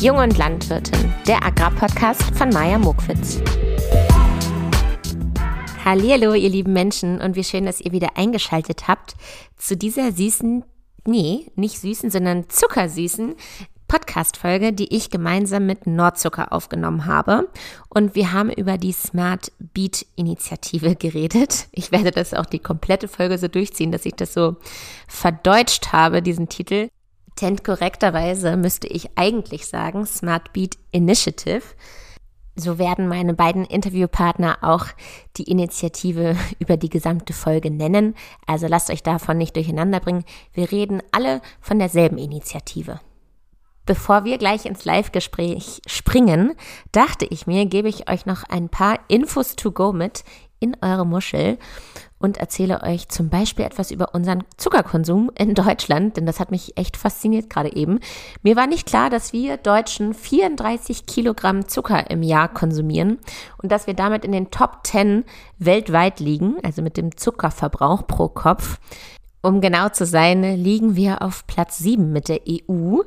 Jung und Landwirtin, der Agrarpodcast von Maja Mokwitz. Hallo, ihr lieben Menschen und wie schön, dass ihr wieder eingeschaltet habt zu dieser süßen, nee, nicht süßen, sondern zuckersüßen Podcast-Folge, die ich gemeinsam mit Nordzucker aufgenommen habe. Und wir haben über die Smart Beat Initiative geredet. Ich werde das auch die komplette Folge so durchziehen, dass ich das so verdeutscht habe, diesen Titel. Denn korrekterweise müsste ich eigentlich sagen Smart Beat Initiative. So werden meine beiden Interviewpartner auch die Initiative über die gesamte Folge nennen. Also lasst euch davon nicht durcheinander bringen. Wir reden alle von derselben Initiative. Bevor wir gleich ins Live-Gespräch springen, dachte ich mir, gebe ich euch noch ein paar Infos to go mit in eure Muschel und erzähle euch zum Beispiel etwas über unseren Zuckerkonsum in Deutschland, denn das hat mich echt fasziniert gerade eben. Mir war nicht klar, dass wir Deutschen 34 Kilogramm Zucker im Jahr konsumieren und dass wir damit in den Top 10 weltweit liegen, also mit dem Zuckerverbrauch pro Kopf. Um genau zu sein, liegen wir auf Platz 7 mit der EU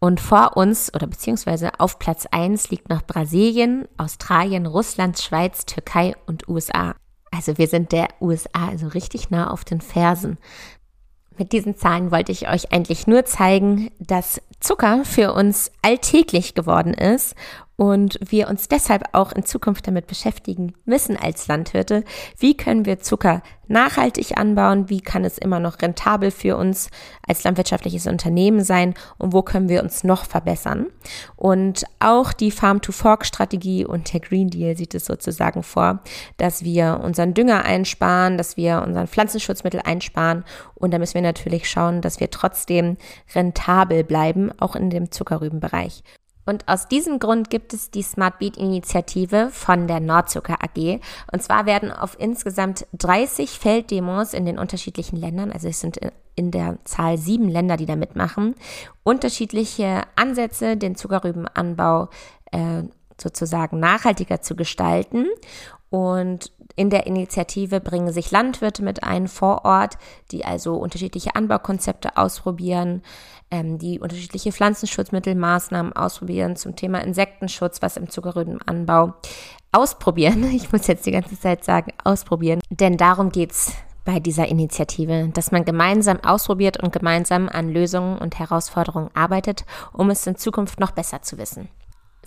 und vor uns oder beziehungsweise auf Platz 1 liegt noch Brasilien, Australien, Russland, Schweiz, Türkei und USA. Also wir sind der USA also richtig nah auf den Fersen. Mit diesen Zahlen wollte ich euch eigentlich nur zeigen, dass Zucker für uns alltäglich geworden ist und wir uns deshalb auch in Zukunft damit beschäftigen müssen als Landwirte. Wie können wir Zucker nachhaltig anbauen? Wie kann es immer noch rentabel für uns als landwirtschaftliches Unternehmen sein? Und wo können wir uns noch verbessern? Und auch die Farm-to-Fork-Strategie und der Green Deal sieht es sozusagen vor, dass wir unseren Dünger einsparen, dass wir unseren Pflanzenschutzmittel einsparen. Und da müssen wir natürlich schauen, dass wir trotzdem rentabel bleiben, auch in dem Zuckerrübenbereich. Und aus diesem Grund gibt es die Smart Beat Initiative von der Nordzucker AG. Und zwar werden auf insgesamt 30 Felddemos in den unterschiedlichen Ländern, also es sind in der Zahl sieben Länder, die da mitmachen, unterschiedliche Ansätze, den Zuckerrübenanbau äh, sozusagen nachhaltiger zu gestalten. Und in der Initiative bringen sich Landwirte mit ein vor Ort, die also unterschiedliche Anbaukonzepte ausprobieren, ähm, die unterschiedliche Pflanzenschutzmittelmaßnahmen ausprobieren zum Thema Insektenschutz, was im Zuckerrübenanbau ausprobieren. Ich muss jetzt die ganze Zeit sagen, ausprobieren, denn darum geht's bei dieser Initiative, dass man gemeinsam ausprobiert und gemeinsam an Lösungen und Herausforderungen arbeitet, um es in Zukunft noch besser zu wissen.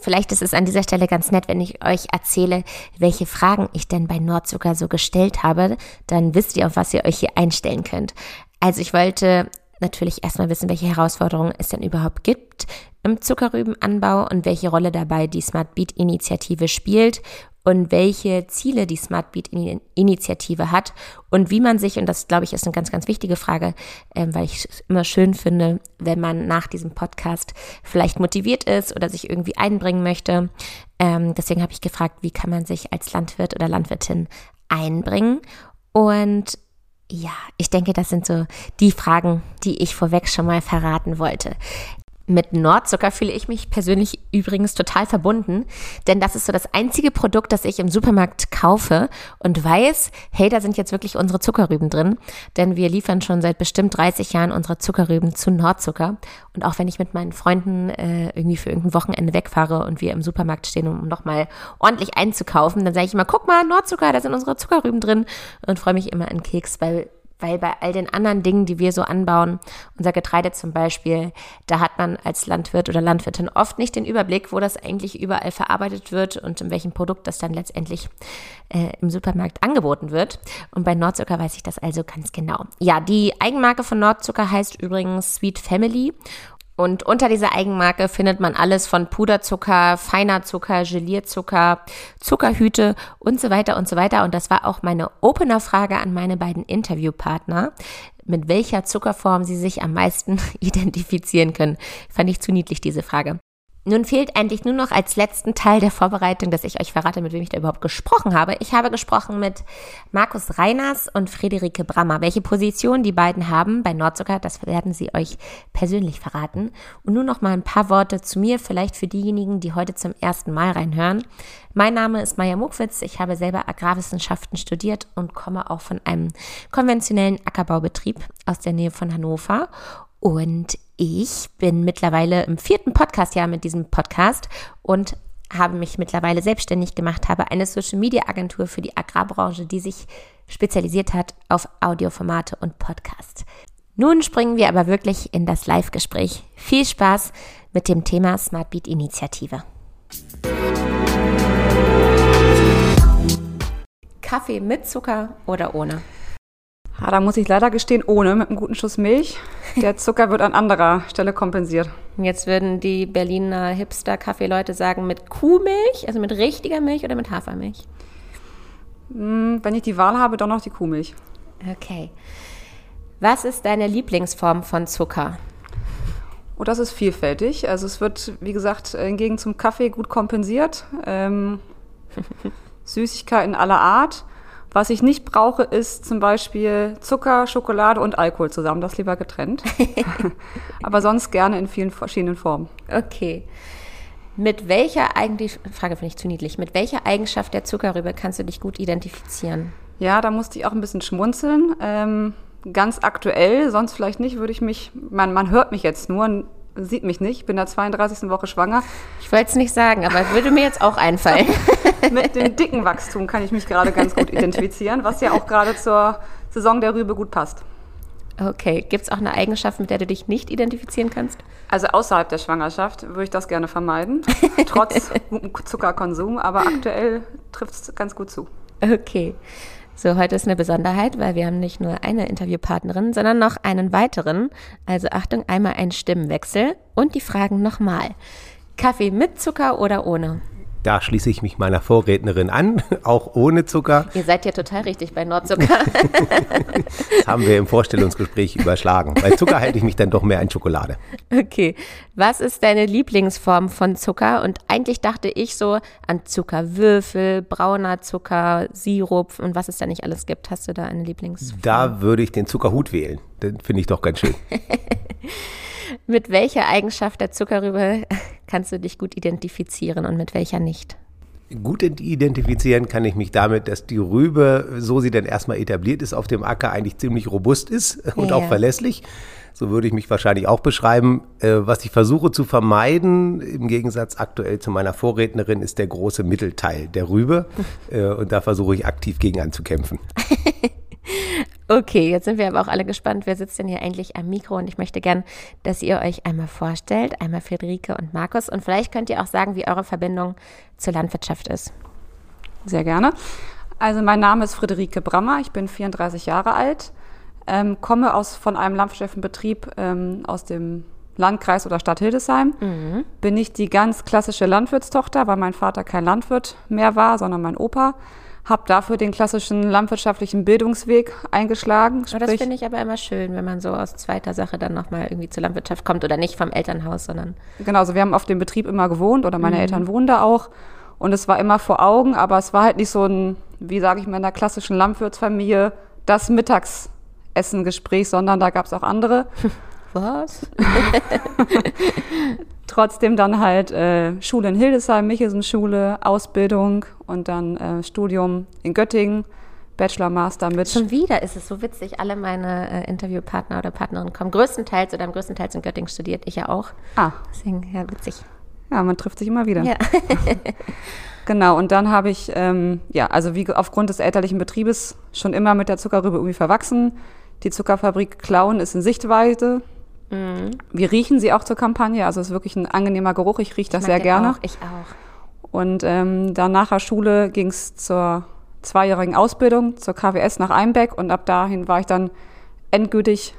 Vielleicht ist es an dieser Stelle ganz nett, wenn ich euch erzähle, welche Fragen ich denn bei Nordzucker so gestellt habe. Dann wisst ihr, auf was ihr euch hier einstellen könnt. Also ich wollte natürlich erstmal wissen, welche Herausforderungen es denn überhaupt gibt im Zuckerrübenanbau und welche Rolle dabei die Smart Beat Initiative spielt und welche Ziele die Smart Beat Initiative hat und wie man sich, und das glaube ich ist eine ganz, ganz wichtige Frage, äh, weil ich es immer schön finde, wenn man nach diesem Podcast vielleicht motiviert ist oder sich irgendwie einbringen möchte. Ähm, deswegen habe ich gefragt, wie kann man sich als Landwirt oder Landwirtin einbringen und ja, ich denke, das sind so die Fragen, die ich vorweg schon mal verraten wollte. Mit Nordzucker fühle ich mich persönlich übrigens total verbunden, denn das ist so das einzige Produkt, das ich im Supermarkt kaufe und weiß, hey, da sind jetzt wirklich unsere Zuckerrüben drin, denn wir liefern schon seit bestimmt 30 Jahren unsere Zuckerrüben zu Nordzucker. Und auch wenn ich mit meinen Freunden äh, irgendwie für irgendein Wochenende wegfahre und wir im Supermarkt stehen, um nochmal ordentlich einzukaufen, dann sage ich immer, guck mal, Nordzucker, da sind unsere Zuckerrüben drin und freue mich immer an Keks, weil weil bei all den anderen Dingen, die wir so anbauen, unser Getreide zum Beispiel, da hat man als Landwirt oder Landwirtin oft nicht den Überblick, wo das eigentlich überall verarbeitet wird und in welchem Produkt das dann letztendlich äh, im Supermarkt angeboten wird. Und bei Nordzucker weiß ich das also ganz genau. Ja, die Eigenmarke von Nordzucker heißt übrigens Sweet Family und unter dieser Eigenmarke findet man alles von Puderzucker, feiner Zucker, Gelierzucker, Zuckerhüte und so weiter und so weiter. Und das war auch meine Opener-Frage an meine beiden Interviewpartner, mit welcher Zuckerform sie sich am meisten identifizieren können. Fand ich zu niedlich, diese Frage. Nun fehlt eigentlich nur noch als letzten Teil der Vorbereitung, dass ich euch verrate, mit wem ich da überhaupt gesprochen habe. Ich habe gesprochen mit Markus Reiners und Friederike Brammer. Welche Position die beiden haben bei Nordzucker, das werden sie euch persönlich verraten. Und nun noch mal ein paar Worte zu mir, vielleicht für diejenigen, die heute zum ersten Mal reinhören. Mein Name ist Maja Muckwitz. Ich habe selber Agrarwissenschaften studiert und komme auch von einem konventionellen Ackerbaubetrieb aus der Nähe von Hannover. Und ich bin mittlerweile im vierten Podcastjahr mit diesem Podcast und habe mich mittlerweile selbstständig gemacht, habe eine Social Media Agentur für die Agrarbranche, die sich spezialisiert hat auf Audioformate und Podcast. Nun springen wir aber wirklich in das Live-Gespräch. Viel Spaß mit dem Thema Smart Beat Initiative. Kaffee mit Zucker oder ohne? Ja, da muss ich leider gestehen, ohne, mit einem guten Schuss Milch. Der Zucker wird an anderer Stelle kompensiert. Jetzt würden die Berliner Hipster-Kaffeeleute sagen, mit Kuhmilch, also mit richtiger Milch oder mit Hafermilch? Hm, wenn ich die Wahl habe, doch noch die Kuhmilch. Okay. Was ist deine Lieblingsform von Zucker? Oh, das ist vielfältig. Also es wird, wie gesagt, hingegen zum Kaffee gut kompensiert. Ähm, Süßigkeiten aller Art. Was ich nicht brauche, ist zum Beispiel Zucker, Schokolade und Alkohol zusammen. Das lieber getrennt. Aber sonst gerne in vielen verschiedenen Formen. Okay. Mit welcher eigentlich, Frage finde ich zu niedlich, mit welcher Eigenschaft der Zuckerrübe kannst du dich gut identifizieren? Ja, da musste ich auch ein bisschen schmunzeln. Ähm, ganz aktuell, sonst vielleicht nicht, würde ich mich, man, man hört mich jetzt nur, sieht mich nicht, ich bin in der 32. Woche schwanger. Ich wollte es nicht sagen, aber würde mir jetzt auch einfallen. Mit dem dicken Wachstum kann ich mich gerade ganz gut identifizieren, was ja auch gerade zur Saison der Rübe gut passt. Okay, gibt es auch eine Eigenschaft, mit der du dich nicht identifizieren kannst? Also außerhalb der Schwangerschaft würde ich das gerne vermeiden, trotz Zuckerkonsum, aber aktuell trifft es ganz gut zu. Okay. So, heute ist eine Besonderheit, weil wir haben nicht nur eine Interviewpartnerin, sondern noch einen weiteren. Also Achtung, einmal ein Stimmenwechsel und die Fragen nochmal. Kaffee mit Zucker oder ohne? Da schließe ich mich meiner Vorrednerin an, auch ohne Zucker. Ihr seid ja total richtig bei Nordzucker. das haben wir im Vorstellungsgespräch überschlagen. Bei Zucker halte ich mich dann doch mehr an Schokolade. Okay. Was ist deine Lieblingsform von Zucker? Und eigentlich dachte ich so an Zuckerwürfel, brauner Zucker, Sirup und was es da nicht alles gibt. Hast du da eine Lieblingsform? Da würde ich den Zuckerhut wählen. Den finde ich doch ganz schön. mit welcher Eigenschaft der Zuckerrübe kannst du dich gut identifizieren und mit welcher nicht? Gut identifizieren kann ich mich damit, dass die Rübe, so sie dann erstmal etabliert ist auf dem Acker, eigentlich ziemlich robust ist und ja. auch verlässlich. So würde ich mich wahrscheinlich auch beschreiben. Äh, was ich versuche zu vermeiden, im Gegensatz aktuell zu meiner Vorrednerin, ist der große Mittelteil der Rübe. Äh, und da versuche ich aktiv gegen anzukämpfen. Okay, jetzt sind wir aber auch alle gespannt, wer sitzt denn hier eigentlich am Mikro und ich möchte gern, dass ihr euch einmal vorstellt, einmal Friederike und Markus und vielleicht könnt ihr auch sagen, wie eure Verbindung zur Landwirtschaft ist. Sehr gerne. Also mein Name ist Friederike Brammer, ich bin 34 Jahre alt, ähm, komme aus, von einem Landwirtschaftsbetrieb ähm, aus dem Landkreis oder Stadt Hildesheim. Mhm. Bin nicht die ganz klassische Landwirtstochter, weil mein Vater kein Landwirt mehr war, sondern mein Opa habe dafür den klassischen landwirtschaftlichen Bildungsweg eingeschlagen. Oh, das finde ich aber immer schön, wenn man so aus zweiter Sache dann nochmal irgendwie zur Landwirtschaft kommt oder nicht vom Elternhaus, sondern. Genau, also wir haben auf dem Betrieb immer gewohnt oder meine mhm. Eltern wohnen da auch. Und es war immer vor Augen, aber es war halt nicht so ein, wie sage ich mal, in der klassischen Landwirtsfamilie, das Mittagsessengespräch, sondern da gab es auch andere. Was? Trotzdem dann halt äh, Schule in Hildesheim, Michelsen-Schule, Ausbildung und dann äh, Studium in Göttingen, Bachelor, Master mit. Schon wieder ist es so witzig. Alle meine äh, Interviewpartner oder Partnerinnen kommen größtenteils oder am größtenteils in Göttingen studiert. Ich ja auch. Ah. Deswegen, ja, witzig. Ja, man trifft sich immer wieder. Ja. genau, und dann habe ich, ähm, ja, also wie aufgrund des elterlichen Betriebes schon immer mit der Zuckerrübe irgendwie verwachsen. Die Zuckerfabrik Klauen ist in Sichtweite. Mhm. Wir riechen sie auch zur Kampagne, also es ist wirklich ein angenehmer Geruch. Ich rieche das sehr gerne. Auch, ich auch. Und ähm, dann nach der Schule ging es zur zweijährigen Ausbildung zur KWS nach Einbeck und ab dahin war ich dann endgültig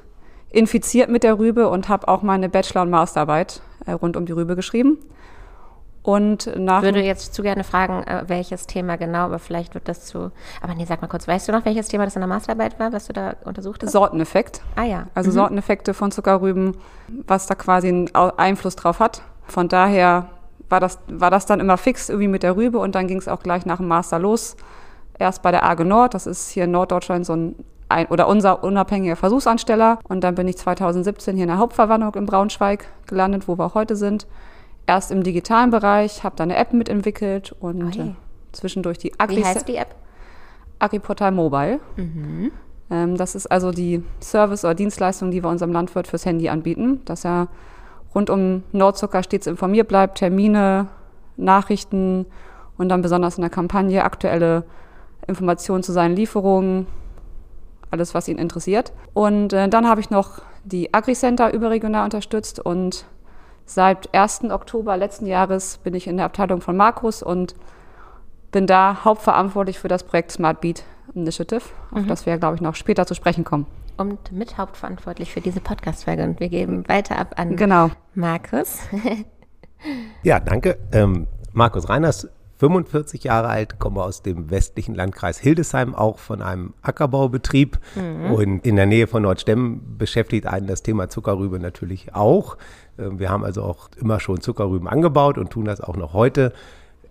infiziert mit der Rübe und habe auch meine Bachelor- und Masterarbeit äh, rund um die Rübe geschrieben. Und nach ich würde jetzt zu gerne fragen, äh, welches Thema genau, aber vielleicht wird das zu. Aber nee, sag mal kurz, weißt du noch, welches Thema das in der Masterarbeit war, was du da untersucht hast? Sorteneffekt. Ah ja. Also mhm. Sorteneffekte von Zuckerrüben, was da quasi einen Einfluss drauf hat. Von daher war das, war das dann immer fix irgendwie mit der Rübe und dann ging es auch gleich nach dem Master los. Erst bei der AGE Nord, das ist hier in Norddeutschland so ein, ein oder unser unabhängiger Versuchsansteller. Und dann bin ich 2017 hier in der Hauptverwandlung in Braunschweig gelandet, wo wir auch heute sind erst im digitalen Bereich, habe da eine App mitentwickelt und oh äh, zwischendurch die Agri Wie heißt die App? AgriPortal Mobile. Mhm. Ähm, das ist also die Service- oder Dienstleistung, die wir unserem Landwirt fürs Handy anbieten, dass er rund um Nordzucker stets informiert bleibt, Termine, Nachrichten und dann besonders in der Kampagne aktuelle Informationen zu seinen Lieferungen, alles, was ihn interessiert. Und äh, dann habe ich noch die AgriCenter überregional unterstützt und seit 1. Oktober letzten Jahres bin ich in der Abteilung von Markus und bin da hauptverantwortlich für das Projekt Smart Beat Initiative, auf mhm. das wir, glaube ich, noch später zu sprechen kommen. Und mit hauptverantwortlich für diese Podcast-Folge. Und wir geben weiter ab an genau. Markus. ja, danke. Ähm, Markus Reiners 45 Jahre alt, komme aus dem westlichen Landkreis Hildesheim, auch von einem Ackerbaubetrieb. Mhm. Und in der Nähe von Nordstemm beschäftigt einen das Thema Zuckerrübe natürlich auch. Ähm, wir haben also auch immer schon Zuckerrüben angebaut und tun das auch noch heute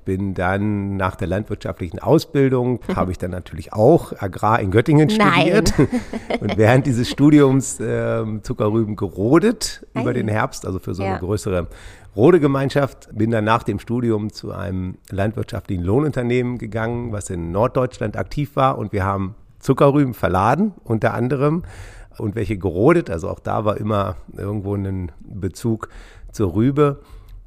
bin dann nach der landwirtschaftlichen Ausbildung, habe ich dann natürlich auch Agrar in Göttingen studiert und während dieses Studiums äh, Zuckerrüben gerodet Ei. über den Herbst, also für so ja. eine größere Rodegemeinschaft. Bin dann nach dem Studium zu einem landwirtschaftlichen Lohnunternehmen gegangen, was in Norddeutschland aktiv war und wir haben Zuckerrüben verladen, unter anderem, und welche gerodet. Also auch da war immer irgendwo ein Bezug zur Rübe.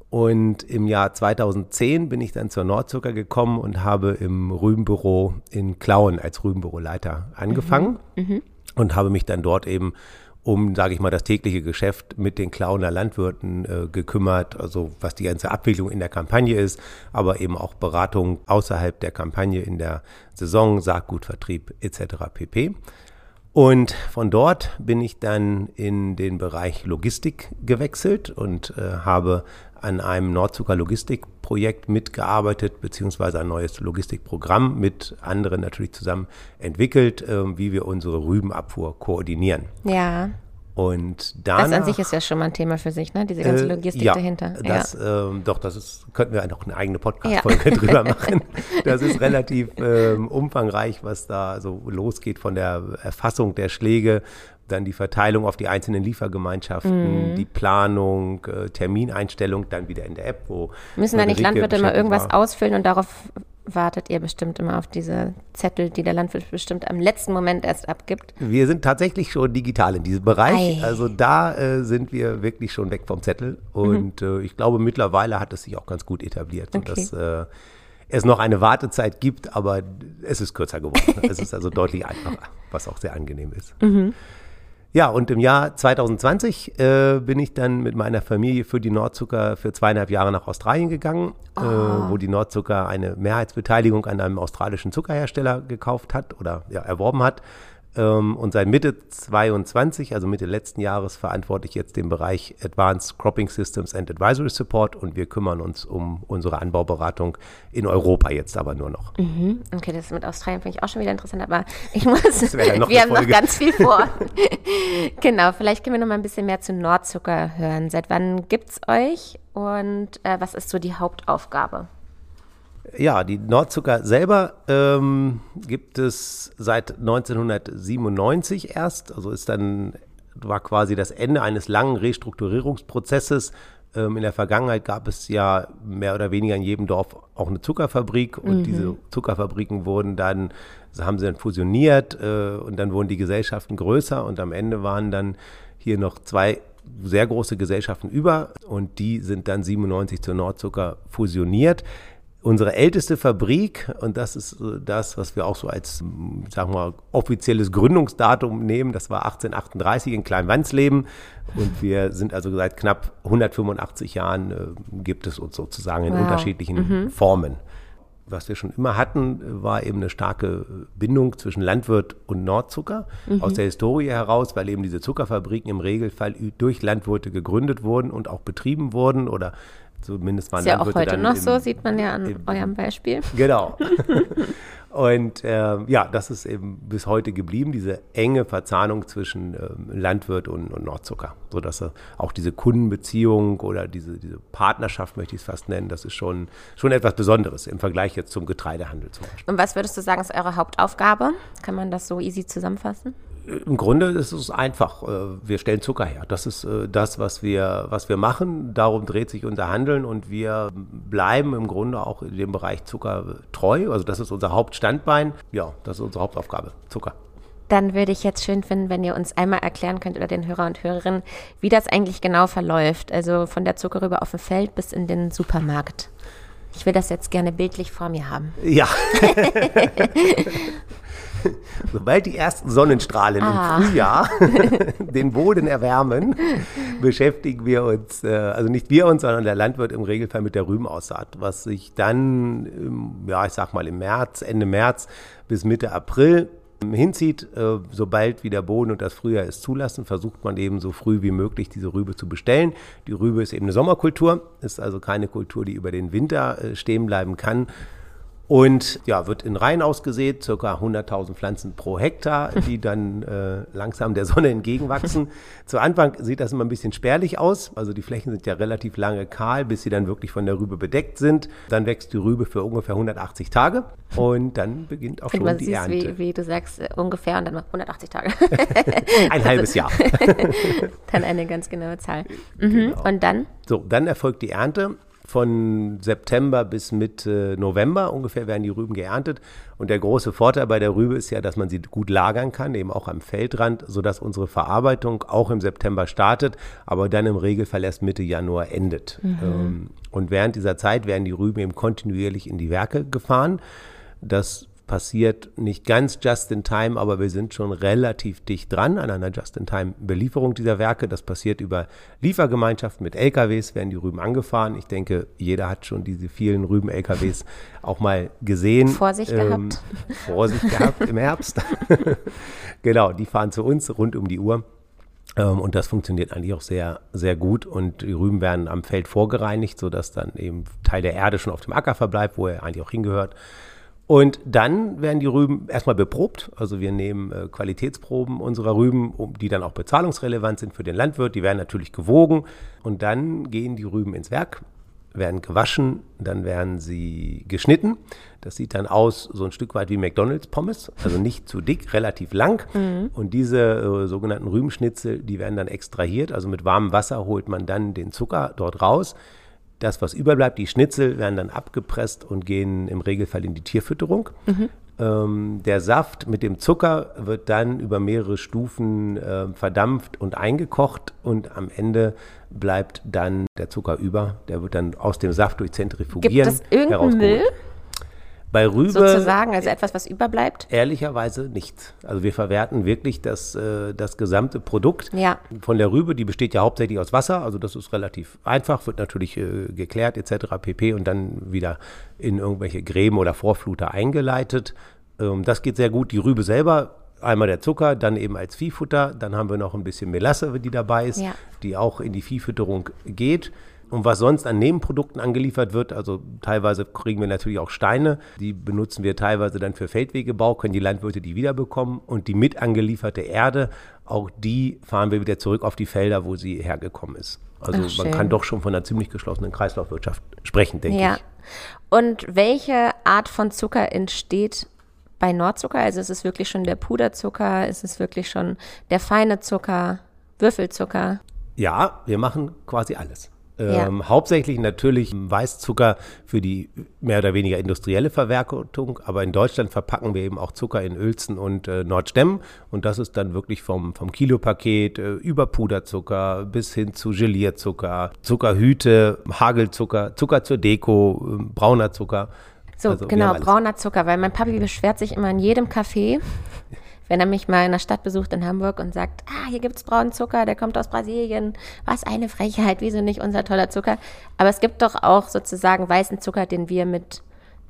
Und im Jahr 2010 bin ich dann zur Nordzucker gekommen und habe im Rübenbüro in Klauen als Rübenbüroleiter angefangen mhm. Mhm. und habe mich dann dort eben um, sage ich mal, das tägliche Geschäft mit den Klauner Landwirten äh, gekümmert, also was die ganze Abwicklung in der Kampagne ist, aber eben auch Beratung außerhalb der Kampagne in der Saison, Saatgutvertrieb etc. pp. Und von dort bin ich dann in den Bereich Logistik gewechselt und äh, habe an einem Nordzucker Logistikprojekt mitgearbeitet, beziehungsweise ein neues Logistikprogramm mit anderen natürlich zusammen entwickelt, äh, wie wir unsere Rübenabfuhr koordinieren. Ja. Und danach, das an sich ist ja schon mal ein Thema für sich, ne? Diese ganze äh, Logistik äh, ja, dahinter. Das, ja. ähm, doch, das ist, könnten wir noch eine eigene Podcast-Folge ja. drüber machen. Das ist relativ ähm, umfangreich, was da so losgeht von der Erfassung der Schläge dann die Verteilung auf die einzelnen Liefergemeinschaften, mhm. die Planung, äh, Termineinstellung, dann wieder in der App, wo. Müssen da nicht Landwirte immer irgendwas war. ausfüllen und darauf wartet ihr bestimmt immer auf diese Zettel, die der Landwirt bestimmt am letzten Moment erst abgibt? Wir sind tatsächlich schon digital in diesem Bereich. Ei. Also da äh, sind wir wirklich schon weg vom Zettel. Und mhm. äh, ich glaube, mittlerweile hat es sich auch ganz gut etabliert, okay. sodass äh, es noch eine Wartezeit gibt, aber es ist kürzer geworden. es ist also deutlich einfacher, was auch sehr angenehm ist. Mhm. Ja, und im Jahr 2020 äh, bin ich dann mit meiner Familie für die Nordzucker für zweieinhalb Jahre nach Australien gegangen, oh. äh, ah. wo die Nordzucker eine Mehrheitsbeteiligung an einem australischen Zuckerhersteller gekauft hat oder ja, erworben hat. Ähm, und seit Mitte 22, also Mitte letzten Jahres, verantworte ich jetzt den Bereich Advanced Cropping Systems and Advisory Support und wir kümmern uns um unsere Anbauberatung in Europa jetzt aber nur noch. Mhm. Okay, das mit Australien finde ich auch schon wieder interessant, aber ich muss, wir haben noch ganz viel vor. genau, vielleicht können wir noch mal ein bisschen mehr zu Nordzucker hören. Seit wann gibt es euch und äh, was ist so die Hauptaufgabe? Ja, die Nordzucker selber ähm, gibt es seit 1997 erst. Also ist dann war quasi das Ende eines langen Restrukturierungsprozesses. Ähm, in der Vergangenheit gab es ja mehr oder weniger in jedem Dorf auch eine Zuckerfabrik und mhm. diese Zuckerfabriken wurden dann, haben sie dann fusioniert äh, und dann wurden die Gesellschaften größer und am Ende waren dann hier noch zwei sehr große Gesellschaften über und die sind dann 97 zur Nordzucker fusioniert unsere älteste Fabrik, und das ist das, was wir auch so als, sagen wir mal, offizielles Gründungsdatum nehmen, das war 1838 in Kleinwandsleben. Und wir sind also seit knapp 185 Jahren, äh, gibt es uns sozusagen in wow. unterschiedlichen mhm. Formen. Was wir schon immer hatten, war eben eine starke Bindung zwischen Landwirt und Nordzucker mhm. aus der Historie heraus, weil eben diese Zuckerfabriken im Regelfall durch Landwirte gegründet wurden und auch betrieben wurden oder Zumindest waren Ist ja auch heute noch im, so, sieht man ja an im, eurem Beispiel. Genau. Und äh, ja, das ist eben bis heute geblieben, diese enge Verzahnung zwischen ähm, Landwirt und, und Nordzucker. Sodass äh, auch diese Kundenbeziehung oder diese, diese Partnerschaft, möchte ich es fast nennen, das ist schon, schon etwas Besonderes im Vergleich jetzt zum Getreidehandel zum Beispiel. Und was würdest du sagen, ist eure Hauptaufgabe? Kann man das so easy zusammenfassen? Im Grunde ist es einfach. Äh, wir stellen Zucker her. Das ist äh, das, was wir, was wir machen. Darum dreht sich unser Handeln und wir bleiben im Grunde auch in dem Bereich Zucker treu. Also das ist unser Hauptstandbein. Ja, das ist unsere Hauptaufgabe. Zucker. dann würde ich jetzt schön finden, wenn ihr uns einmal erklären könnt oder den Hörer und Hörerinnen, wie das eigentlich genau verläuft. Also von der Zuckerrübe auf dem Feld bis in den Supermarkt. Ich will das jetzt gerne bildlich vor mir haben. Ja. Sobald die ersten Sonnenstrahlen ah. im Frühjahr den Boden erwärmen, beschäftigen wir uns, äh, also nicht wir uns, sondern der Landwirt im Regelfall mit der Rübenaussaat, was sich dann, ja, ich sag mal im März, Ende März bis Mitte April hinzieht, äh, sobald wie der Boden und das Frühjahr es zulassen, versucht man eben so früh wie möglich diese Rübe zu bestellen. Die Rübe ist eben eine Sommerkultur, ist also keine Kultur, die über den Winter äh, stehen bleiben kann. Und ja, wird in Reihen ausgesät, circa 100.000 Pflanzen pro Hektar, die dann äh, langsam der Sonne entgegenwachsen. Zu Anfang sieht das immer ein bisschen spärlich aus. Also die Flächen sind ja relativ lange kahl, bis sie dann wirklich von der Rübe bedeckt sind. Dann wächst die Rübe für ungefähr 180 Tage und dann beginnt auch schon die Ernte. Wie, wie du sagst, äh, ungefähr und dann 180 Tage. Ein halbes Jahr. dann eine ganz genaue Zahl. Mhm. Genau. Und dann? So, dann erfolgt die Ernte von September bis Mitte November ungefähr werden die Rüben geerntet. Und der große Vorteil bei der Rübe ist ja, dass man sie gut lagern kann, eben auch am Feldrand, sodass unsere Verarbeitung auch im September startet, aber dann im Regelfall erst Mitte Januar endet. Mhm. Ähm, und während dieser Zeit werden die Rüben eben kontinuierlich in die Werke gefahren. Das passiert nicht ganz just in time, aber wir sind schon relativ dicht dran an einer just in time Belieferung dieser Werke. Das passiert über Liefergemeinschaften mit LKWs, werden die Rüben angefahren. Ich denke, jeder hat schon diese vielen Rüben-LKWs auch mal gesehen. Vorsicht ähm, gehabt. Vorsicht gehabt im Herbst. genau, die fahren zu uns rund um die Uhr. Ähm, und das funktioniert eigentlich auch sehr, sehr gut. Und die Rüben werden am Feld vorgereinigt, sodass dann eben Teil der Erde schon auf dem Acker verbleibt, wo er eigentlich auch hingehört. Und dann werden die Rüben erstmal beprobt. Also wir nehmen äh, Qualitätsproben unserer Rüben, um, die dann auch bezahlungsrelevant sind für den Landwirt. Die werden natürlich gewogen. Und dann gehen die Rüben ins Werk, werden gewaschen, dann werden sie geschnitten. Das sieht dann aus so ein Stück weit wie McDonald's Pommes, also nicht zu dick, relativ lang. Mhm. Und diese äh, sogenannten Rübenschnitzel, die werden dann extrahiert. Also mit warmem Wasser holt man dann den Zucker dort raus das, was überbleibt, die Schnitzel, werden dann abgepresst und gehen im Regelfall in die Tierfütterung. Mhm. Ähm, der Saft mit dem Zucker wird dann über mehrere Stufen äh, verdampft und eingekocht und am Ende bleibt dann der Zucker über. Der wird dann aus dem Saft durch Zentrifugieren Gibt es irgendeinen Müll? Bei Rübe. Sozusagen, also etwas, was überbleibt? Ehrlicherweise nicht. Also wir verwerten wirklich das, äh, das gesamte Produkt ja. von der Rübe. Die besteht ja hauptsächlich aus Wasser, also das ist relativ einfach, wird natürlich äh, geklärt etc. pp. und dann wieder in irgendwelche Gräben oder Vorfluter eingeleitet. Ähm, das geht sehr gut. Die Rübe selber einmal der Zucker, dann eben als Viehfutter. Dann haben wir noch ein bisschen Melasse, die dabei ist, ja. die auch in die Viehfütterung geht. Und was sonst an Nebenprodukten angeliefert wird, also teilweise kriegen wir natürlich auch Steine, die benutzen wir teilweise dann für Feldwegebau, können die Landwirte die wiederbekommen. Und die mit angelieferte Erde, auch die fahren wir wieder zurück auf die Felder, wo sie hergekommen ist. Also Ach, man kann doch schon von einer ziemlich geschlossenen Kreislaufwirtschaft sprechen, denke ja. ich. Und welche Art von Zucker entsteht bei Nordzucker? Also ist es wirklich schon der Puderzucker? Ist es wirklich schon der feine Zucker, Würfelzucker? Ja, wir machen quasi alles. Ähm, ja. Hauptsächlich natürlich Weißzucker für die mehr oder weniger industrielle Verwertung, aber in Deutschland verpacken wir eben auch Zucker in Uelzen und äh, Nordstemmen und das ist dann wirklich vom, vom Kilopaket äh, über Puderzucker bis hin zu Gelierzucker, Zuckerhüte, Hagelzucker, Zucker zur Deko, äh, brauner Zucker. So, also, genau, brauner Zucker, weil mein Papi beschwert sich immer in jedem Café, wenn er mich mal in der Stadt besucht in Hamburg und sagt, ah, hier gibt's braunen Zucker, der kommt aus Brasilien, was eine Frechheit, wieso nicht unser toller Zucker? Aber es gibt doch auch sozusagen weißen Zucker, den wir mit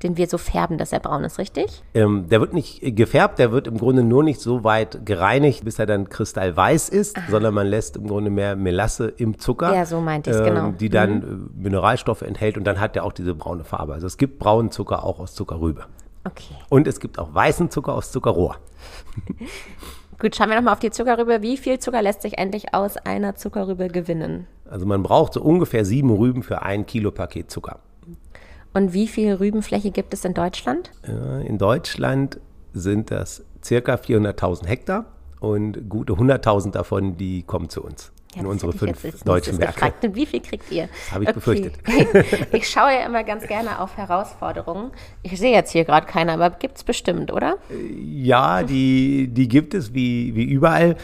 den wir so färben, dass er braun ist, richtig? Ähm, der wird nicht gefärbt, der wird im Grunde nur nicht so weit gereinigt, bis er dann kristallweiß ist, Aha. sondern man lässt im Grunde mehr Melasse im Zucker. Ja, so meinte ich es, ähm, genau. Die dann mhm. Äh, Mineralstoffe enthält und dann hat er auch diese braune Farbe. Also es gibt braunen Zucker auch aus Zuckerrübe. Okay. Und es gibt auch weißen Zucker aus Zuckerrohr. Gut, schauen wir nochmal auf die Zuckerrübe. Wie viel Zucker lässt sich eigentlich aus einer Zuckerrübe gewinnen? Also man braucht so ungefähr sieben Rüben für ein Kilo Paket Zucker. Und wie viel Rübenfläche gibt es in Deutschland? In Deutschland sind das circa 400.000 Hektar und gute 100.000 davon, die kommen zu uns. Ja, in unsere fünf deutschen Werke. Gefragt. Und wie viel kriegt ihr? Habe ich okay. befürchtet. ich schaue ja immer ganz gerne auf Herausforderungen. Ich sehe jetzt hier gerade keine, aber gibt es bestimmt, oder? Ja, die, die gibt es wie, wie überall.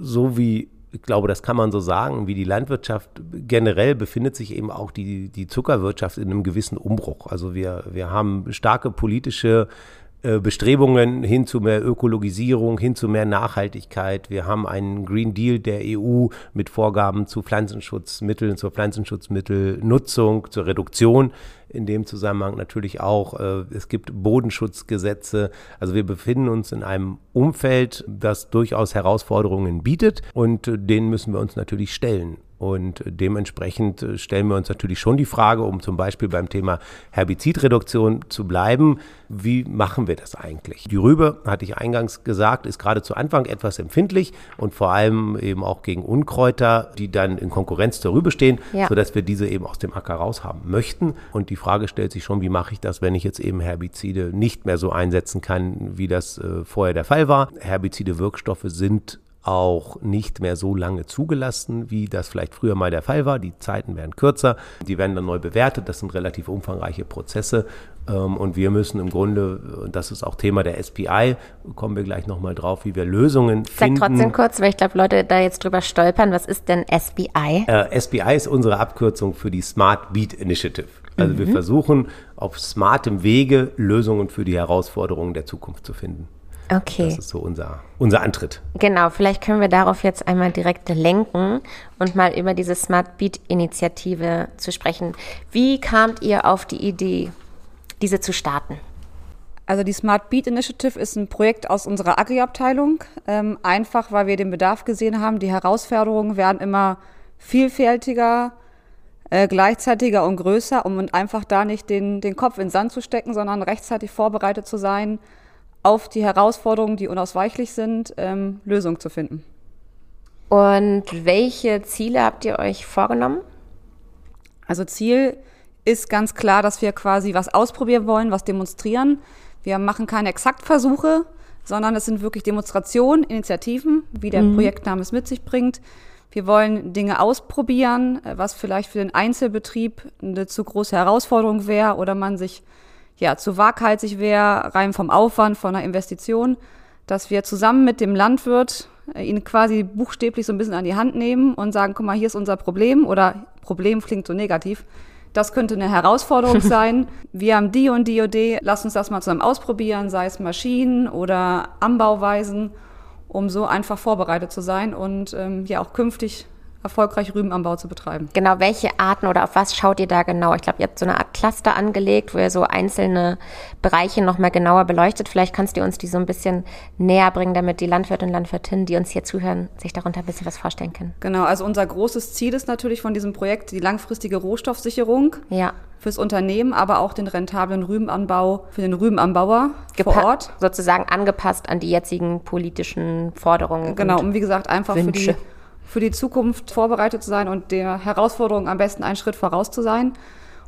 So wie ich glaube, das kann man so sagen, wie die Landwirtschaft generell befindet sich eben auch die, die Zuckerwirtschaft in einem gewissen Umbruch. Also wir, wir haben starke politische äh, Bestrebungen hin zu mehr Ökologisierung, hin zu mehr Nachhaltigkeit. Wir haben einen Green Deal der EU mit Vorgaben zu Pflanzenschutzmitteln, zur Pflanzenschutzmittelnutzung, zur Reduktion. In dem Zusammenhang natürlich auch, äh, es gibt Bodenschutzgesetze. Also wir befinden uns in einem Umfeld, das durchaus Herausforderungen bietet und äh, denen müssen wir uns natürlich stellen. Und dementsprechend äh, stellen wir uns natürlich schon die Frage, um zum Beispiel beim Thema Herbizidreduktion zu bleiben, wie machen wir das eigentlich? Die Rübe, hatte ich eingangs gesagt, ist gerade zu Anfang etwas empfindlich und vor allem eben auch gegen Unkräuter, die dann in Konkurrenz zur Rübe stehen, ja. sodass wir diese eben aus dem Acker raushaben möchten. Und die Frage stellt sich schon, wie mache ich das, wenn ich jetzt eben Herbizide nicht mehr so einsetzen kann, wie das äh, vorher der Fall war? Herbizide Wirkstoffe sind auch nicht mehr so lange zugelassen, wie das vielleicht früher mal der Fall war. Die Zeiten werden kürzer, die werden dann neu bewertet. Das sind relativ umfangreiche Prozesse. Ähm, und wir müssen im Grunde, und das ist auch Thema der SPI, kommen wir gleich nochmal drauf, wie wir Lösungen finden. Sag trotzdem kurz, weil ich glaube, Leute da jetzt drüber stolpern. Was ist denn SBI? Äh, SBI ist unsere Abkürzung für die Smart Beat Initiative. Also mhm. wir versuchen auf smartem Wege Lösungen für die Herausforderungen der Zukunft zu finden. Okay. Das ist so unser, unser Antritt. Genau, vielleicht können wir darauf jetzt einmal direkt lenken und mal über diese Smart Beat Initiative zu sprechen. Wie kamt ihr auf die Idee, diese zu starten? Also die Smart Beat Initiative ist ein Projekt aus unserer Agri-Abteilung. Ähm, einfach, weil wir den Bedarf gesehen haben. Die Herausforderungen werden immer vielfältiger, äh, gleichzeitiger und größer, um einfach da nicht den, den Kopf in den Sand zu stecken, sondern rechtzeitig vorbereitet zu sein, auf die Herausforderungen, die unausweichlich sind, ähm, Lösungen zu finden. Und welche Ziele habt ihr euch vorgenommen? Also Ziel ist ganz klar, dass wir quasi was ausprobieren wollen, was demonstrieren. Wir machen keine Exaktversuche, sondern es sind wirklich Demonstrationen, Initiativen, wie der mhm. Projektname es mit sich bringt. Wir wollen Dinge ausprobieren, äh, was vielleicht für den Einzelbetrieb eine zu große Herausforderung wäre oder man sich ja, zu waghalsig wäre, rein vom Aufwand, von einer Investition, dass wir zusammen mit dem Landwirt äh, ihn quasi buchstäblich so ein bisschen an die Hand nehmen und sagen, guck mal, hier ist unser Problem oder Problem klingt so negativ. Das könnte eine Herausforderung sein. Wir haben die und die Idee, lass uns das mal zusammen ausprobieren, sei es Maschinen oder Anbauweisen, um so einfach vorbereitet zu sein und ähm, ja auch künftig erfolgreich Rübenanbau zu betreiben. Genau, welche Arten oder auf was schaut ihr da genau? Ich glaube, ihr habt so eine Art Cluster angelegt, wo ihr so einzelne Bereiche nochmal genauer beleuchtet. Vielleicht kannst du uns die so ein bisschen näher bringen, damit die Landwirte und Landwirtinnen, die uns hier zuhören, sich darunter ein bisschen was vorstellen können. Genau, also unser großes Ziel ist natürlich von diesem Projekt die langfristige Rohstoffsicherung. Ja fürs Unternehmen, aber auch den rentablen Rübenanbau für den Rübenanbauer Gepa vor Ort. Sozusagen angepasst an die jetzigen politischen Forderungen. Genau, und wie gesagt, einfach Wünsche. für die für die Zukunft vorbereitet zu sein und der Herausforderung am besten einen Schritt voraus zu sein.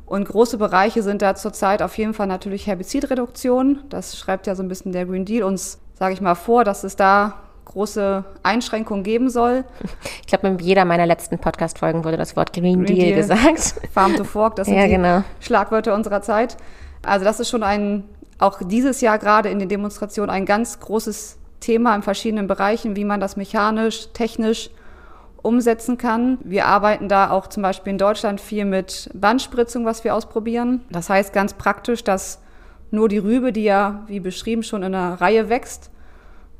Und große Bereiche sind da zurzeit auf jeden Fall natürlich Herbizidreduktion. Das schreibt ja so ein bisschen der Green Deal uns, sage ich mal, vor, dass es da große Einschränkungen geben soll. Ich glaube, in jeder meiner letzten Podcast-Folgen wurde das Wort Green, Green Deal, Deal, gesagt. Farm to Fork, das sind ja, genau. die Schlagwörter unserer Zeit. Also das ist schon ein, auch dieses Jahr gerade in den Demonstrationen ein ganz großes Thema in verschiedenen Bereichen, wie man das mechanisch, technisch umsetzen kann. Wir arbeiten da auch zum Beispiel in Deutschland viel mit Bandspritzung, was wir ausprobieren. Das heißt ganz praktisch, dass nur die Rübe, die ja wie beschrieben schon in einer Reihe wächst,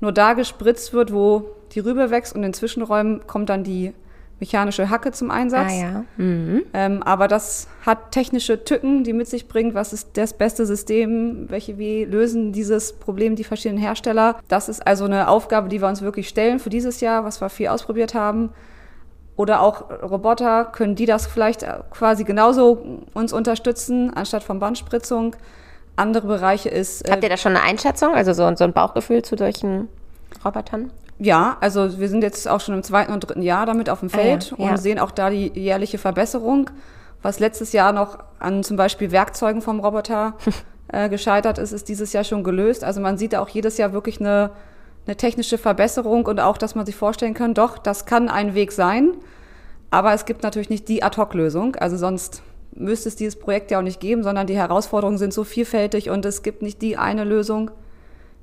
nur da gespritzt wird, wo die Rübe wächst und in Zwischenräumen kommt dann die mechanische Hacke zum Einsatz. Ah, ja. Mhm. Ähm, aber das hat technische Tücken, die mit sich bringt. Was ist das beste System? Welche, wie lösen dieses Problem die verschiedenen Hersteller? Das ist also eine Aufgabe, die wir uns wirklich stellen für dieses Jahr, was wir viel ausprobiert haben. Oder auch Roboter, können die das vielleicht quasi genauso uns unterstützen, anstatt von Bandspritzung? Andere Bereiche ist. Äh, Habt ihr da schon eine Einschätzung, also so, so ein Bauchgefühl zu solchen Robotern? Ja, also wir sind jetzt auch schon im zweiten und dritten Jahr damit auf dem Feld ah, ja, ja. und sehen auch da die jährliche Verbesserung. Was letztes Jahr noch an zum Beispiel Werkzeugen vom Roboter äh, gescheitert ist, ist dieses Jahr schon gelöst. Also man sieht da auch jedes Jahr wirklich eine, eine technische Verbesserung und auch, dass man sich vorstellen kann, doch, das kann ein Weg sein. Aber es gibt natürlich nicht die Ad-Hoc-Lösung. Also sonst müsste es dieses Projekt ja auch nicht geben, sondern die Herausforderungen sind so vielfältig und es gibt nicht die eine Lösung,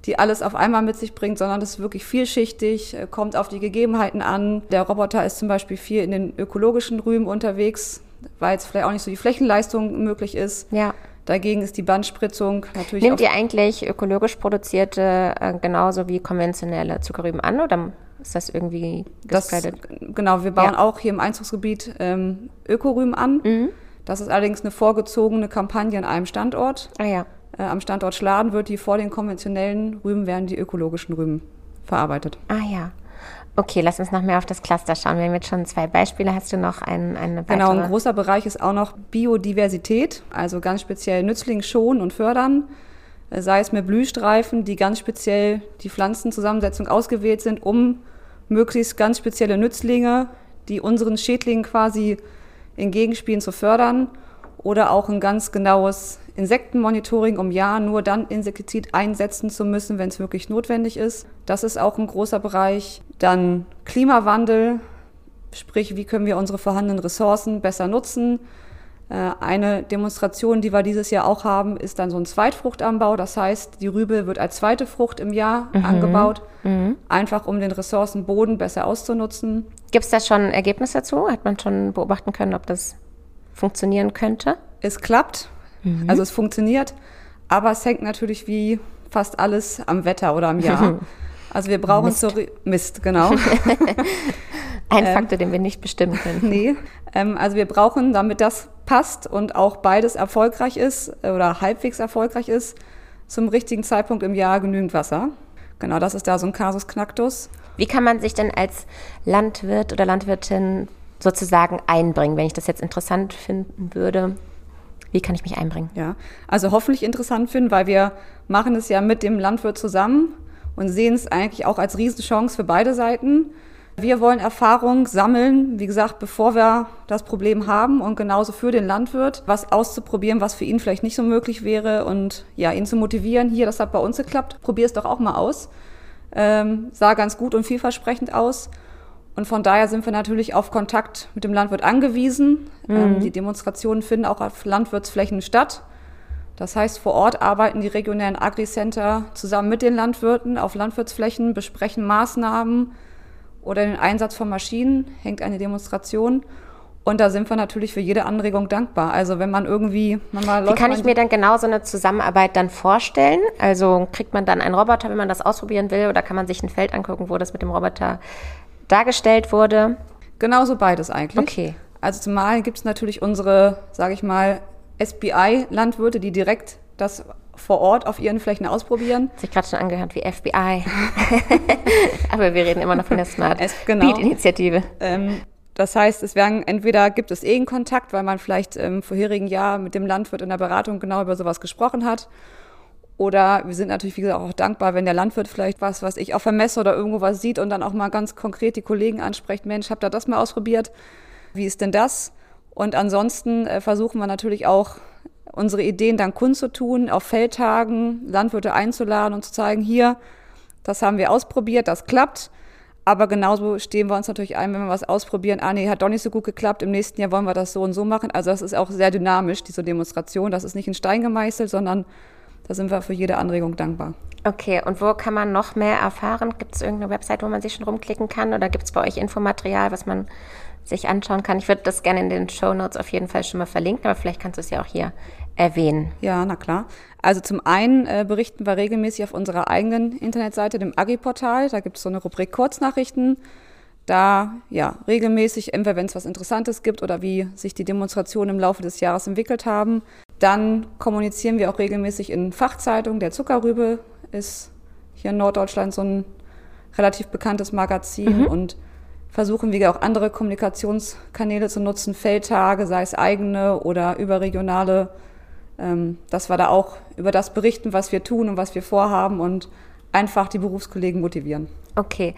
die alles auf einmal mit sich bringt, sondern es ist wirklich vielschichtig, äh, kommt auf die Gegebenheiten an. Der Roboter ist zum Beispiel viel in den ökologischen Rüben unterwegs, weil jetzt vielleicht auch nicht so die Flächenleistung möglich ist. Ja. Dagegen ist die Bandspritzung natürlich. Nehmt ihr eigentlich ökologisch produzierte äh, genauso wie konventionelle Zuckerrüben an oder ist das irgendwie das, Genau, wir bauen ja. auch hier im Einzugsgebiet ähm, Ökorüben an. Mhm. Das ist allerdings eine vorgezogene Kampagne an einem Standort. Ah ja. Äh, am Standort Schladen wird die vor den konventionellen Rüben werden die ökologischen Rüben verarbeitet. Ah ja. Okay, lass uns noch mehr auf das Cluster schauen. Wir haben jetzt schon zwei Beispiele. Hast du noch ein, eine weitere? Genau, ein großer Bereich ist auch noch Biodiversität, also ganz speziell Nützling schonen und fördern. Äh, sei es mit Blühstreifen, die ganz speziell die Pflanzenzusammensetzung ausgewählt sind, um möglichst ganz spezielle Nützlinge, die unseren Schädlingen quasi in Gegenspielen zu fördern. Oder auch ein ganz genaues Insektenmonitoring, um ja nur dann Insektizid einsetzen zu müssen, wenn es wirklich notwendig ist. Das ist auch ein großer Bereich. Dann Klimawandel, sprich, wie können wir unsere vorhandenen Ressourcen besser nutzen. Äh, eine Demonstration, die wir dieses Jahr auch haben, ist dann so ein Zweitfruchtanbau. Das heißt, die Rübe wird als zweite Frucht im Jahr mhm. angebaut, mhm. einfach um den Ressourcenboden besser auszunutzen. Gibt es da schon Ergebnisse dazu? Hat man schon beobachten können, ob das funktionieren könnte? Es klappt. Mhm. Also es funktioniert, aber es hängt natürlich wie fast alles am Wetter oder am Jahr. Also wir brauchen Mist, zur Mist genau. Ein ähm, Faktor, den wir nicht bestimmen können. Nee, ähm, also wir brauchen, damit das passt und auch beides erfolgreich ist oder halbwegs erfolgreich ist, zum richtigen Zeitpunkt im Jahr genügend Wasser. Genau, das ist da so ein Kasus Knacktus. Wie kann man sich denn als Landwirt oder Landwirtin sozusagen einbringen, wenn ich das jetzt interessant finden würde? Wie kann ich mich einbringen? Ja, also hoffentlich interessant finden, weil wir machen es ja mit dem Landwirt zusammen und sehen es eigentlich auch als Riesenchance für beide Seiten. Wir wollen Erfahrung sammeln, wie gesagt, bevor wir das Problem haben und genauso für den Landwirt, was auszuprobieren, was für ihn vielleicht nicht so möglich wäre und ja, ihn zu motivieren, hier, das hat bei uns geklappt, probier es doch auch mal aus. Ähm, sah ganz gut und vielversprechend aus. Und von daher sind wir natürlich auf Kontakt mit dem Landwirt angewiesen. Mhm. Ähm, die Demonstrationen finden auch auf Landwirtsflächen statt. Das heißt, vor Ort arbeiten die regionellen Agri-Center zusammen mit den Landwirten auf Landwirtsflächen, besprechen Maßnahmen oder den Einsatz von Maschinen, hängt eine Demonstration. Und da sind wir natürlich für jede Anregung dankbar. Also wenn man irgendwie mal Wie kann ich mir dann genau so eine Zusammenarbeit dann vorstellen? Also kriegt man dann einen Roboter, wenn man das ausprobieren will, oder kann man sich ein Feld angucken, wo das mit dem Roboter dargestellt wurde? Genauso beides eigentlich. Okay. Also zumal gibt es natürlich unsere, sage ich mal, SBI-Landwirte, die direkt das vor Ort auf ihren Flächen ausprobieren. Hat sich gerade schon angehört wie FBI. Aber wir reden immer noch von der Smart genau. Beat-Initiative. Ähm, das heißt, es werden entweder gibt es eh einen Kontakt, weil man vielleicht im vorherigen Jahr mit dem Landwirt in der Beratung genau über sowas gesprochen hat. Oder wir sind natürlich, wie gesagt, auch dankbar, wenn der Landwirt vielleicht was, was ich auf der Messe oder irgendwo was sieht und dann auch mal ganz konkret die Kollegen anspricht, Mensch, habt ihr das mal ausprobiert? Wie ist denn das? Und ansonsten äh, versuchen wir natürlich auch, unsere Ideen dann kundzutun, auf Feldtagen Landwirte einzuladen und zu zeigen, hier, das haben wir ausprobiert, das klappt. Aber genauso stehen wir uns natürlich ein, wenn wir was ausprobieren. Ah, nee, hat doch nicht so gut geklappt. Im nächsten Jahr wollen wir das so und so machen. Also das ist auch sehr dynamisch, diese Demonstration. Das ist nicht in Stein gemeißelt, sondern da sind wir für jede Anregung dankbar. Okay, und wo kann man noch mehr erfahren? Gibt es irgendeine Website, wo man sich schon rumklicken kann? Oder gibt es bei euch Infomaterial, was man sich anschauen kann? Ich würde das gerne in den Show Notes auf jeden Fall schon mal verlinken, aber vielleicht kannst du es ja auch hier erwähnen. Ja, na klar. Also zum einen äh, berichten wir regelmäßig auf unserer eigenen Internetseite, dem Agi-Portal. Da gibt es so eine Rubrik Kurznachrichten. Da ja regelmäßig, entweder wenn es was Interessantes gibt oder wie sich die Demonstrationen im Laufe des Jahres entwickelt haben. Dann kommunizieren wir auch regelmäßig in Fachzeitungen. Der Zuckerrübe ist hier in Norddeutschland so ein relativ bekanntes Magazin mhm. und versuchen wir auch andere Kommunikationskanäle zu nutzen, Feldtage, sei es eigene oder überregionale ähm, dass wir da auch über das berichten, was wir tun und was wir vorhaben und einfach die Berufskollegen motivieren. Okay.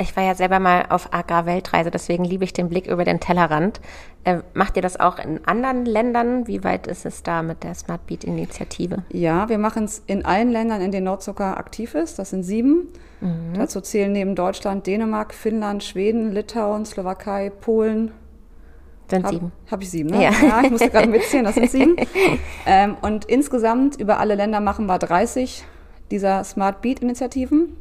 Ich war ja selber mal auf Agrarweltreise, deswegen liebe ich den Blick über den Tellerrand. Äh, macht ihr das auch in anderen Ländern? Wie weit ist es da mit der Smart Beat Initiative? Ja, wir machen es in allen Ländern, in denen Nordzucker aktiv ist. Das sind sieben. Mhm. Dazu zählen neben Deutschland Dänemark, Finnland, Schweden, Litauen, Slowakei, Polen, Sind hab, sieben. Habe ich sieben, ne? Ja. ja ich musste gerade mitzählen, das sind sieben. ähm, und insgesamt über alle Länder machen wir 30 dieser Smart Beat Initiativen.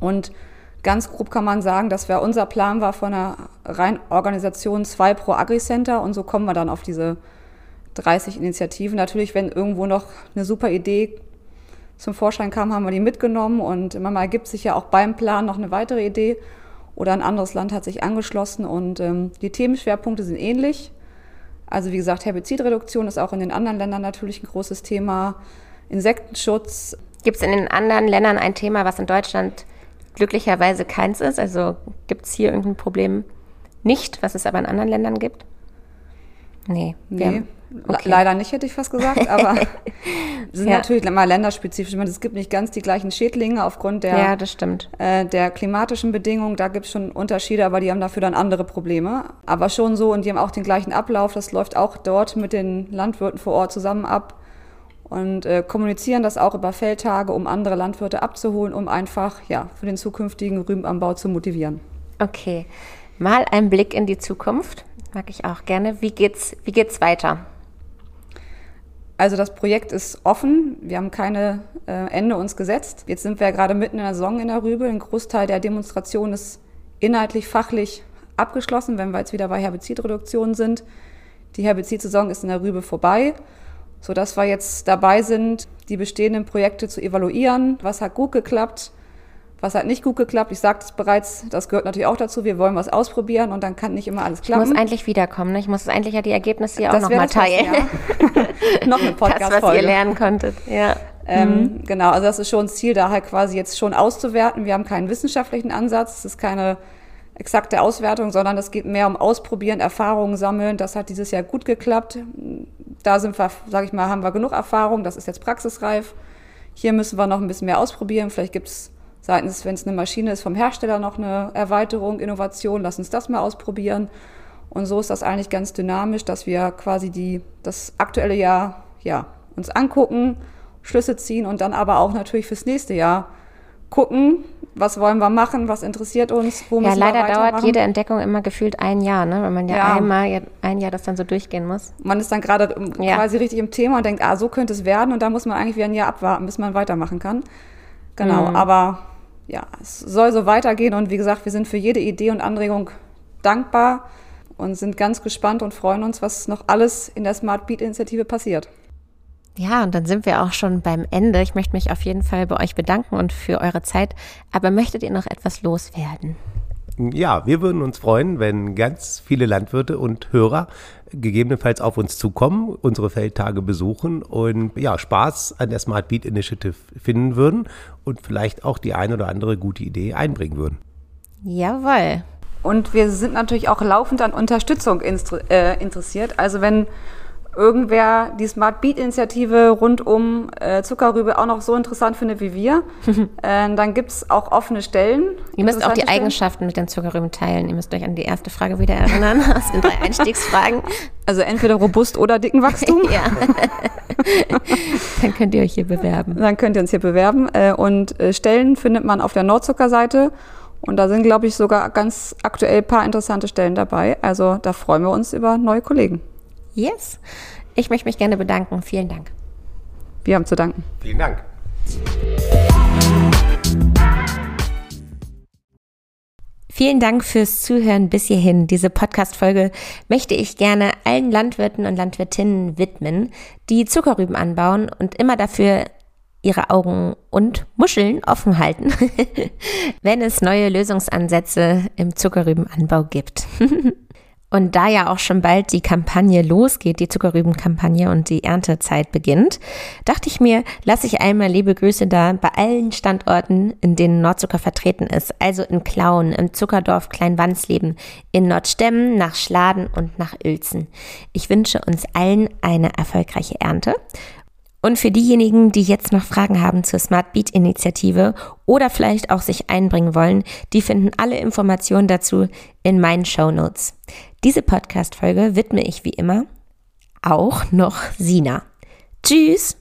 Und ganz grob kann man sagen, dass wir unser Plan war von einer rein Organisation 2 pro Agri-Center und so kommen wir dann auf diese 30 Initiativen. Natürlich, wenn irgendwo noch eine super Idee zum Vorschein kam, haben wir die mitgenommen und manchmal ergibt sich ja auch beim Plan noch eine weitere Idee oder ein anderes Land hat sich angeschlossen und ähm, die Themenschwerpunkte sind ähnlich. Also wie gesagt, Herbizidreduktion ist auch in den anderen Ländern natürlich ein großes Thema. Insektenschutz. Gibt es in den anderen Ländern ein Thema, was in Deutschland glücklicherweise keins ist? Also gibt es hier irgendein Problem nicht, was es aber in anderen Ländern gibt? Nee. Nee, okay. leider nicht, hätte ich fast gesagt, aber sind Ja. natürlich immer länderspezifisch. Ich meine, es gibt nicht ganz die gleichen Schädlinge aufgrund der, ja, äh, der klimatischen Bedingungen. Da gibt es schon Unterschiede, aber die haben dafür dann andere Probleme. Aber schon so und die haben auch den gleichen Ablauf. Das läuft auch dort mit den Landwirten vor Ort zusammen ab und äh, kommunizieren das auch über Feldtage, um andere Landwirte abzuholen, um einfach ja, für den zukünftigen Rübenanbau zu motivieren. Okay. Mal ein Blick in die Zukunft. Mag ich auch gerne. Wie geht's, wie geht's weiter? Also das Projekt ist offen. Wir haben keine äh, Ende uns gesetzt. Jetzt sind wir ja gerade mitten in der Saison in der Rübe. Ein Großteil der Demonstration ist inhaltlich, fachlich abgeschlossen, wenn wir jetzt wieder bei Herbizidreduktion sind. Die Herbizidsaison ist in der Rübe vorbei, sodass wir jetzt dabei sind, die bestehenden Projekte zu evaluieren. Was hat gut geklappt? Was hat nicht gut geklappt? Ich sagte es bereits, das gehört natürlich auch dazu. Wir wollen was ausprobieren und dann kann nicht immer alles Ich klappen. muss eigentlich wiederkommen. Ne? Ich muss eigentlich ja die Ergebnisse auch Das noch wäre mal das Beste, teilen. ja. Noch eine Das, was ihr Podcast-Folge. lernen konntet. Ja. Ähm, Genau, also das ist schon das Ziel, da halt quasi jetzt schon auszuwerten. Wir haben keinen wissenschaftlichen Ansatz, es ist keine exakte Auswertung, sondern es geht mehr um Ausprobieren, Erfahrungen sammeln. Das hat dieses Jahr gut geklappt. Da sind wir, sage ich mal, haben wir genug Erfahrung, das ist jetzt praxisreif. Hier müssen wir noch ein bisschen mehr ausprobieren. Vielleicht gibt es seitens, wenn es eine Maschine ist, vom Hersteller noch eine Erweiterung, Innovation. Lass uns das mal ausprobieren. Und so ist das eigentlich ganz dynamisch, dass wir quasi die, das aktuelle Jahr ja, uns angucken, Schlüsse ziehen und dann aber auch natürlich fürs nächste Jahr gucken, was wollen wir machen, was interessiert uns, wo Ja, müssen leider wir dauert weitermachen. jede Entdeckung immer gefühlt ein Jahr, ne? wenn man ja, Ja. einmal ja- ein Jahr das dann so durchgehen muss. Man ist dann gerade im- Ja. quasi richtig im Thema und denkt, ah, so könnte es werden und da muss man eigentlich wieder ein Jahr abwarten, bis man weitermachen kann. Genau, Mhm. aber ja, es soll so weitergehen und wie gesagt, wir sind für jede Idee und Anregung dankbar und sind ganz gespannt und freuen uns, was noch alles in der Smart Beat Initiative passiert. Ja, und dann sind wir auch schon beim Ende. Ich möchte mich auf jeden Fall bei euch bedanken und für eure Zeit. Aber möchtet ihr noch etwas loswerden? Ja, wir würden uns freuen, wenn ganz viele Landwirte und Hörer gegebenenfalls auf uns zukommen, unsere Feldtage besuchen und ja, Spaß an der Smart Beat Initiative finden würden und vielleicht auch die ein oder andere gute Idee einbringen würden. Jawohl. Und wir sind natürlich auch laufend an Unterstützung äh, interessiert. Also wenn irgendwer die Smart Beat Initiative rund um äh, Zuckerrübe auch noch so interessant findet wie wir, äh, dann gibt's auch offene Stellen. Ihr müsst auch die Stellen. Eigenschaften mit den Zuckerrüben teilen. Ihr müsst euch an die erste Frage wieder erinnern aus den drei Einstiegsfragen. Also entweder robust oder dicken Wachstum. Ja. Dann könnt ihr euch hier bewerben. Dann könnt ihr uns hier bewerben. Äh, Und äh, Stellen findet man auf der Nordzucker-Seite. Und da sind, glaube ich, sogar ganz aktuell ein paar interessante Stellen dabei. Also da freuen wir uns über neue Kollegen. Yes. Ich möchte mich gerne bedanken. Vielen Dank. Wir haben zu danken. Vielen Dank. Vielen Dank fürs Zuhören bis hierhin. Diese Podcast-Folge möchte ich gerne allen Landwirten und Landwirtinnen widmen, die Zuckerrüben anbauen und immer dafür ihre Augen und Muscheln offen halten, wenn es neue Lösungsansätze im Zuckerrübenanbau gibt. Und da ja auch schon bald die Kampagne losgeht, die Zuckerrübenkampagne und die Erntezeit beginnt, dachte ich mir, lasse ich einmal liebe Grüße da bei allen Standorten, in denen Nordzucker vertreten ist. Also in Klauen, im Zuckerdorf Kleinwansleben, in Nordstemmen, nach Schladen und nach Uelzen. Ich wünsche uns allen eine erfolgreiche Ernte. Und für diejenigen, die jetzt noch Fragen haben zur Smart Beat Initiative oder vielleicht auch sich einbringen wollen, die finden alle Informationen dazu in meinen Show Notes. Diese Podcast-Folge widme ich wie immer auch noch Sina. Tschüss!